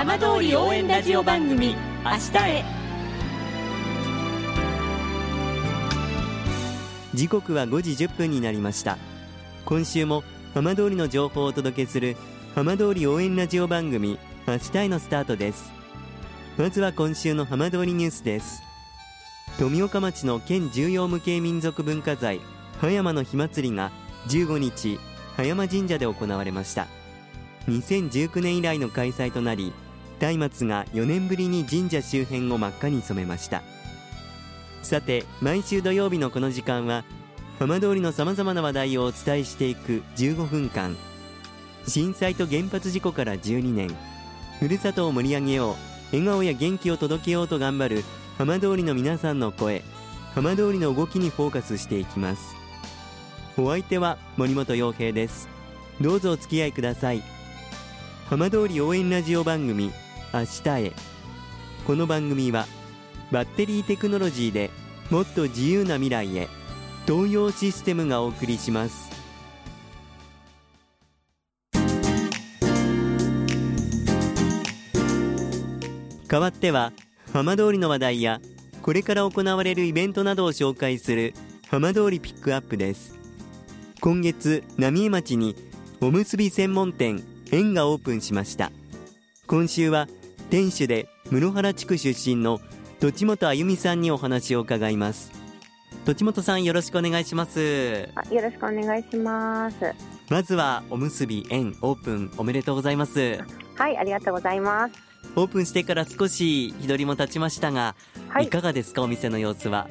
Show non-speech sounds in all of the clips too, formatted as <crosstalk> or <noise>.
浜通り応援ラジオ番組「明日へ」時刻は5時1分になりました。今週も浜通りの情報をお届けする浜通り応援ラジオ番組「明日へ」のスタートです。まずは今週の浜通りニュースです。富岡町の県重要無形民族文化財葉山の火祭りが15日葉山神社で行われました。2019年以来の開催となり松明が4年ぶりに神社周辺を真っ赤に染めました。さて毎週土曜日のこの時間は浜通りのさまざまな話題をお伝えしていく15分間。震災と原発事故から12年。ふるさとを盛り上げよう。笑顔や元気を届けようと頑張る浜通りの皆さんの声。浜通りの動きにフォーカスしていきます。お相手は森本洋平です。どうぞお付き合いください。浜通り応援ラジオ番組明日へ。この番組はバッテリーテクノロジーでもっと自由な未来へ東洋システムがお送りします。代わっては浜通りの話題やこれから行われるイベントなどを紹介する浜通りピックアップです。今月浪江町におむすび専門店園がオープンしました。今週は店主で室原地区出身の土本あゆみさんにお話を伺います。土本さんよろしくお願いします。よろしくお願いします。まずはおむすび園オープンおめでとうございます。はいありがとうございます。オープンしてから少し日取りも経ちましたが、はい、いかがですかお店の様子は？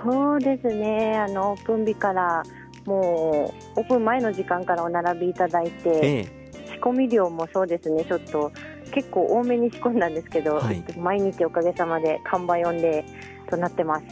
そうですね。あのオープン日からもうオープン前の時間からお並びいただいて、ええ、仕込み量もそうですね。ちょっと結構多めに仕込んだんですけど、はい、毎日おかげさまで完売読んでとなってます。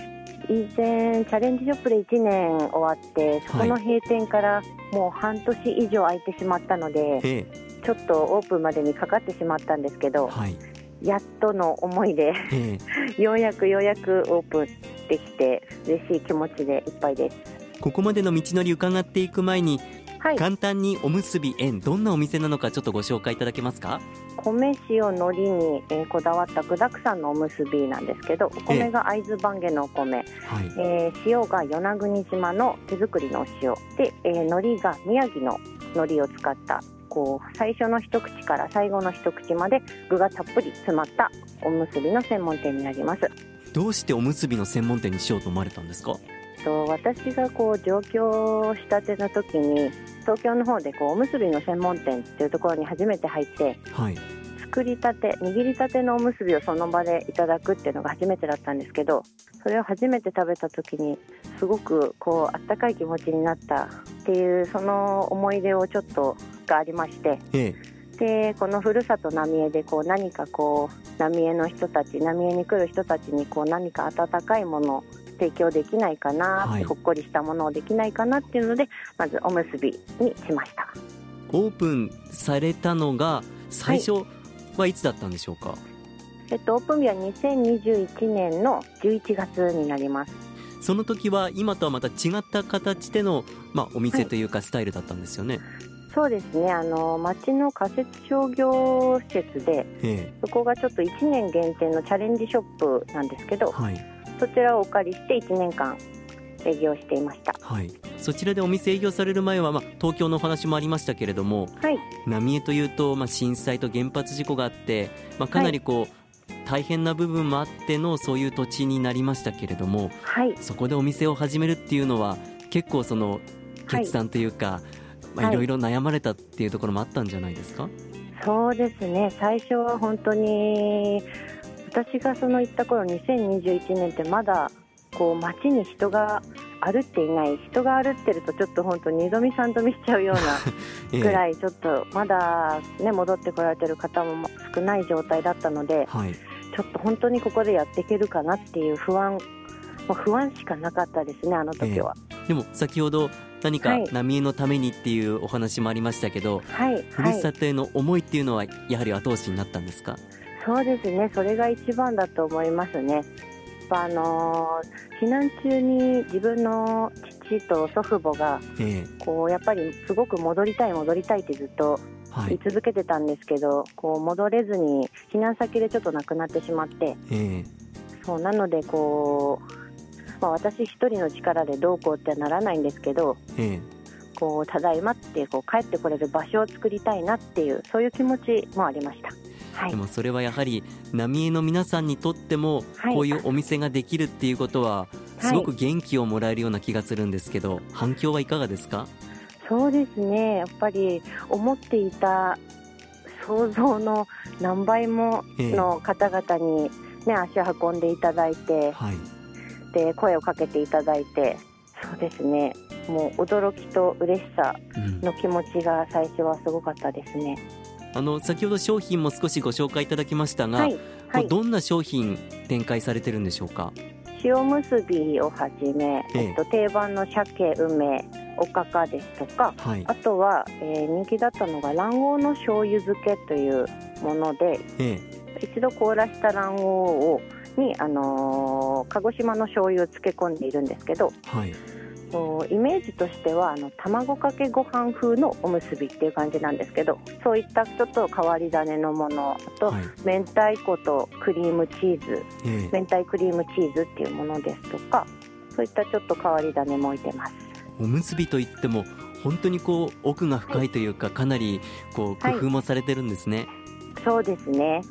以前チャレンジショップで1年終わってそこの閉店からもう半年以上空いてしまったので、え、ちょっとオープンまでにかかってしまったんですけど、はい、やっとの思いで <laughs> ようやくようやくオープンできて嬉しい気持ちでいっぱいです。ここまでの道のり伺っていく前に、はい、簡単におむすび園どんなお店なのかちょっとご紹介いただけますか？米塩海苔に、えー、こだわった具だくさんのおむすびなんですけどお米が会津番下のお米、えー、えー、塩が与那国島の手作りのお塩。で、えー、海苔が宮城の海苔を使ったこう最初の一口から最後の一口まで具がたっぷり詰まったおむすびの専門店になります。どうしておむすびの専門店にしようと思われたんですか？と私がこう上京したての時に東京の方でこうおむすびの専門店っていうところに初めて入って、はい、作りたて握りたてのおむすびをその場でいただくっていうのが初めてだったんですけどそれを初めて食べた時にすごくこうあったかい気持ちになったっていうその思い出をちょっとがありまして。ええでこのふるさと浪江でこう何かこう浪江の人たち浪江に来る人たちにこう何か温かいもの提供できないかな、はい、ほっこりしたものをできないかなっていうのでまずおむすびにしました。オープンされたのが最初はい。つだったんでしょうか、はい、えっと、オープン日は2021年の11月になります。その時は今とはまた違った形での、まあ、お店というかスタイルだったんですよね、はいそうですね。あの町の仮設商業施設で、ええ、そこがちょっと1年限定のチャレンジショップなんですけど、はい、そちらをお借りして1年間営業していました、はい、そちらでお店営業される前は、まあ、東京のお話もありましたけれども、はい、浪江というと、まあ、震災と原発事故があって、まあ、かなりこう、はい、大変な部分もあってのそういう土地になりましたけれども、はい、そこでお店を始めるっていうのは結構その決断というか、まあ、いろいろ悩まれたっていうところもあったんじゃないですか、そうですね。最初は本当に私がその行った頃2021年ってまだこう街に人が歩っていない人が歩ってるとちょっと本当二度見三度見しちゃうような <laughs> ぐらいちょっとまだ、ね、戻ってこられてる方も少ない状態だったので、はい、ちょっと本当にここでやっていけるかなっていう不安、まあ、不安しかなかったですねあの時は、えー、でも先ほど何か浪江のためにっていうお話もありましたけど、はい、ふるさとへの思いっていうのはやはり後押しになったんですか、そうですね。それが一番だと思いますね。あの避難中に自分の父と祖父母が、こうやっぱりすごく戻りたい戻りたいってずっと居続けてたんですけど、はい、こう戻れずに避難先でちょっと亡くなってしまって、えー、そうなのでこう、まあ、私一人の力でどうこうってはならないんですけど、えー、こうただいまってこう帰ってこれる場所を作りたいなっていうそういう気持ちもありました。はい、でもそれはやはり浪江の皆さんにとってもこういうお店ができるっていうことはすごく元気をもらえるような気がするんですけど、反響はいかがですか？そうですね。やっぱり思っていた想像の何倍もの方々に、ね、足を運んでいただいて、はい、で声をかけていただいてそうですね。もう驚きと嬉しさの気持ちが最初はすごかったですね。あの先ほど商品も少しご紹介いただきましたが、はいはい、どんな商品展開されてるんでしょうか？塩むすびをはじめ、ええ。っと、定番の鮭梅おかかですとか、はい、あとは、えー、人気だったのが卵黄の醤油漬けというもので、ええ、一度凍らした卵黄をに、あのー、鹿児島の醤油を漬け込んでいるんですけど、はいイメージとしてはあの卵かけご飯風のおむすびっていう感じなんですけどそういったちょっと変わり種のものと、はい、明太子とクリームチーズ、えー、明太クリームチーズっていうものですとかそういったちょっと変わり種も置いてます。おむすびといっても本当にこう奥が深いというか、はい、かなりこう工夫もされてるんですね、はい、そうですね。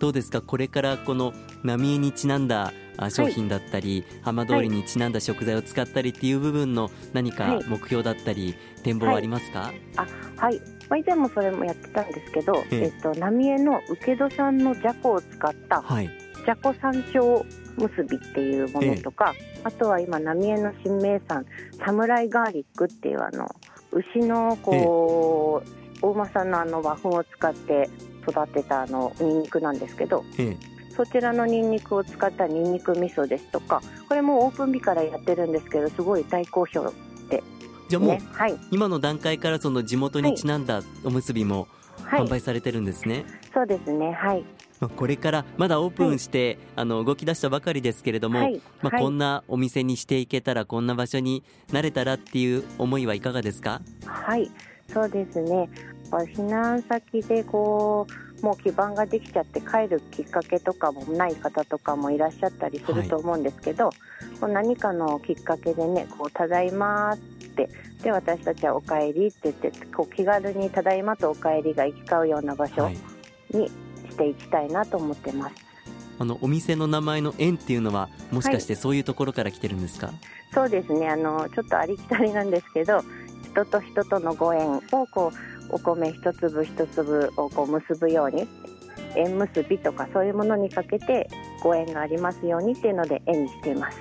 どうですか？これからこの浪江にちなんだ商品だったり、はい、浜通りにちなんだ食材を使ったりっていう部分の何か目標だったり、展望はありますか、はい、あはい。まあ、以前もそれもやってたんですけど、えっと、浪江の請戸産のじゃこを使った、はい、じゃこ山椒結びっていうものとか、あとは今浪江の新名産サムライガーリックっていうあの牛のこう、大間産のあの和粉を使って育てたあのニンニクなんですけど、そちらのニンニクを使ったニンニク味噌ですとかこれもオープン日からやってるんですけどすごい大好評で、じゃあもう、はい、今の段階からその地元にちなんだおむすびも販売されてるんですね、はい、そうですねはい。これからまだオープンして、はい、あの動き出したばかりですけれども、はい、まあ、こんなお店にしていけたらこんな場所になれたらっていう思いはいかがですか？はい。そうですね。避難先でこうもう基盤ができちゃって帰るきっかけとかもない方とかもいらっしゃったりすると思うんですけど、はい、何かのきっかけでねこうただいまってで私たちはお帰りって言ってこう気軽にただいまとお帰りが行き交うような場所にしていきたいなと思ってます。はい、あのお店の名前の縁っていうのはもしかしてそういうところから来てるんですか、はい、そうですね。あのちょっとありきたりなんですけど人と人とのご縁をこうお米一粒一粒をこう結ぶように縁結びとかそういうものにかけてご縁がありますようにっていうので縁にしています。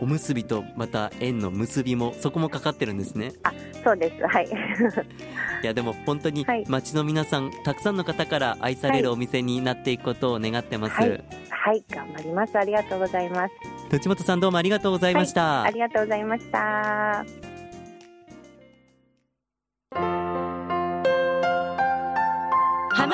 おむすびとまた縁の結びもそこもかかってるんですね。あそうです。はい。<laughs> いやでも本当に町の皆さん、はい、たくさんの方から愛されるお店になっていくことを願ってます、はい、はい、はい、頑張ります。ありがとうございます。土本さんどうもありがとうございました、ありがとうございました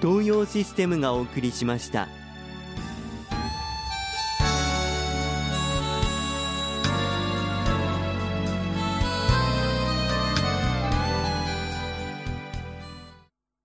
東洋システムがお送りしました。